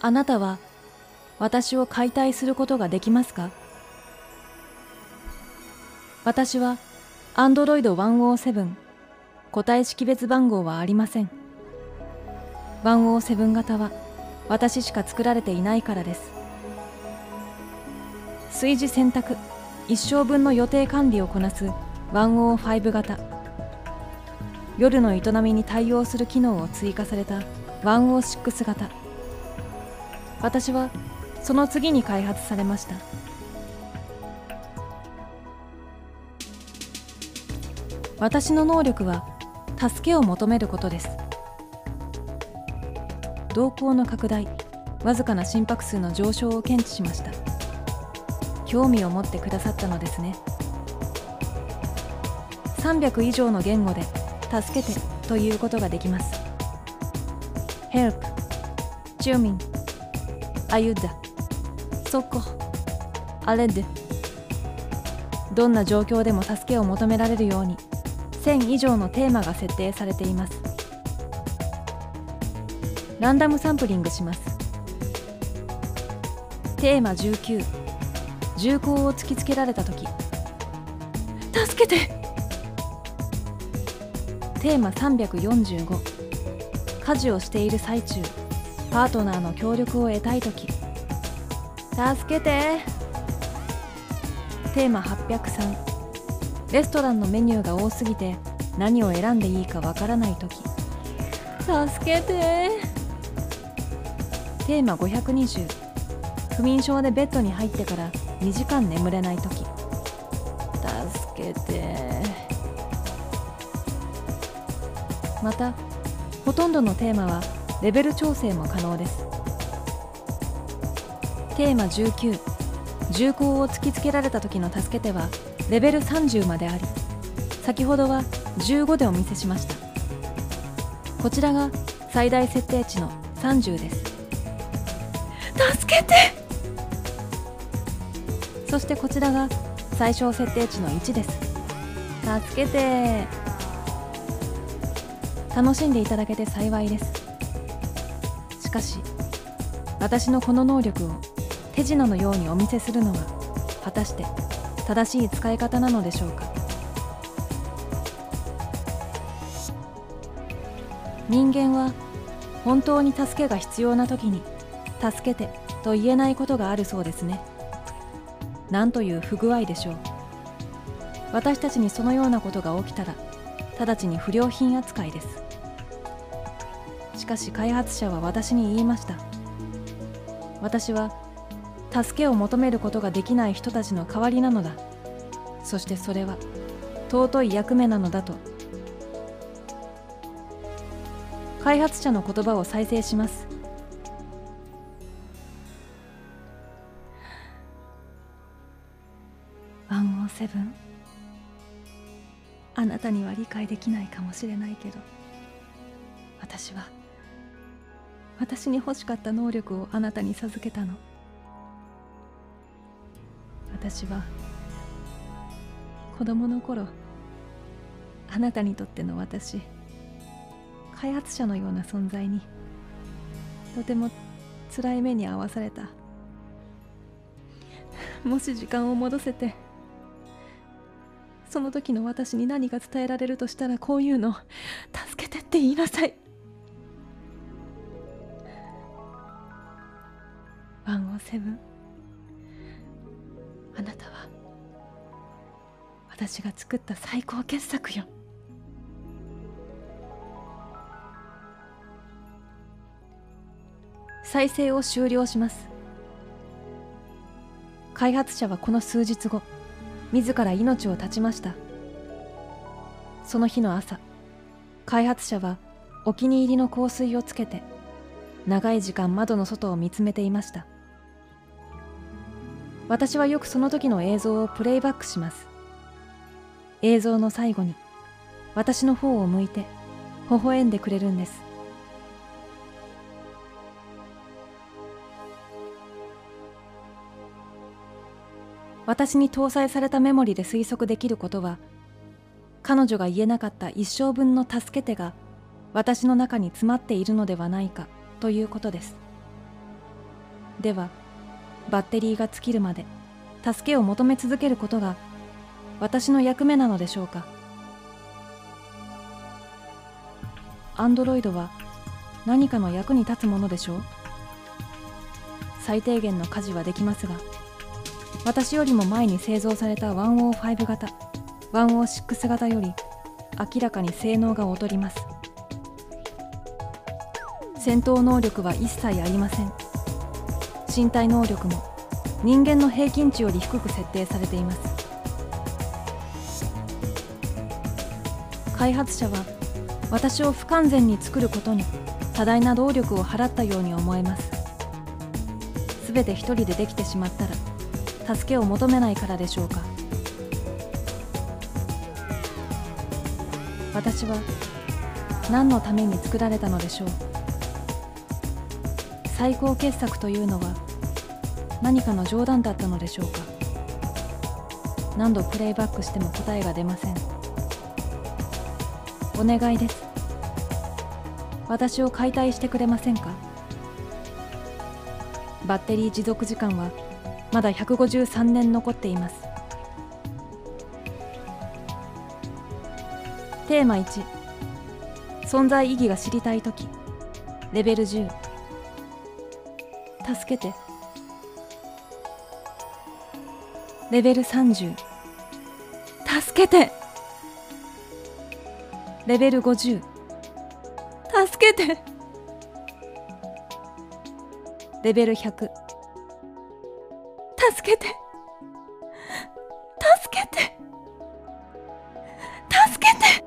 あなたは私を解体することができますか？私は Android 107個体識別番号はありません。107型は私しか作られていないからです。炊事選択一生分の予定管理をこなす105型。夜の営みに対応する機能を追加された106型。私はその次に開発されました。私の能力は助けを求めることです。動向の拡大わずかな心拍数の上昇を検知しました。興味を持ってくださったのですね。300以上の言語で「助けて」ということができます。Help チューミンアユダそこ。あれで。どんな状況でも助けを求められるように1000以上のテーマが設定されています。ランダムサンプリングします。テーマ19銃口を突きつけられた時。助けて。テーマ345家事をしている最中。パートナーの協力を得たい時。助けて。テーマ803レストランのメニューが多すぎて何を選んでいいかわからない時。助けて。テーマ520不眠症でベッドに入ってから2時間眠れない時。助けて。またほとんどのテーマはレベル調整も可能です。テーマ19銃口を突きつけられた時の助けてはレベル30まであり先ほどは15でお見せしました。こちらが最大設定値の30です。助けて！そしてこちらが最小設定値の1です。助けて！楽しんでいただけて幸いです。かし私のこの能力を手品のようにお見せするのは果たして正しい使い方なのでしょうか？人間は本当に助けが必要な時に「助けて」と言えないことがあるそうですね。なんという不具合でしょう。私たちにそのようなことが起きたら直ちに不良品扱いです。しかし開発者は私に言いました。私は助けを求めることができない人たちの代わりなのだ。そしてそれは尊い役目なのだと。開発者の言葉を再生します。107あなたには理解できないかもしれないけど私は私に欲しかった能力をあなたに授けたの。私は子供の頃あなたにとっての私開発者のような存在にとても辛い目に遭わされた。もし時間を戻せてその時の私に何が伝えられるとしたらこういうの助けてって言いなさい。107あなたは私が作った最高傑作よ。再生を終了します。開発者はこの数日後自ら命を絶ちました。その日の朝開発者はお気に入りの香水をつけて長い時間窓の外を見つめていました。私はよくその時の映像をプレイバックします。映像の最後に私の方を向いて微笑んでくれるんです。私に搭載されたメモリで推測できることは彼女が言えなかった一生分の助け手が私の中に詰まっているのではないかということです。ではバッテリーが尽きるまで助けを求め続けることが私の役目なのでしょうか。アンドロイドは何かの役に立つものでしょう。最低限の家事はできますが私よりも前に製造された105型106型より明らかに性能が劣ります。戦闘能力は一切ありません。身体能力も人間の平均値より低く設定されています。開発者は私を不完全に作ることに多大な労力を払ったように思えます。全て一人でできてしまったら助けを求めないからでしょうか。私は何のために作られたのでしょう。最高傑作というのは何かの冗談だったのでしょうか？何度プレイバックしても答えが出ません。お願いです。私を解体してくれませんか？バッテリー持続時間はまだ153年残っています。テーマ1存在意義が知りたい時。レベル10助けて。レベル30助けて。レベル50助けて。レベル100助けて。助けて。助けて。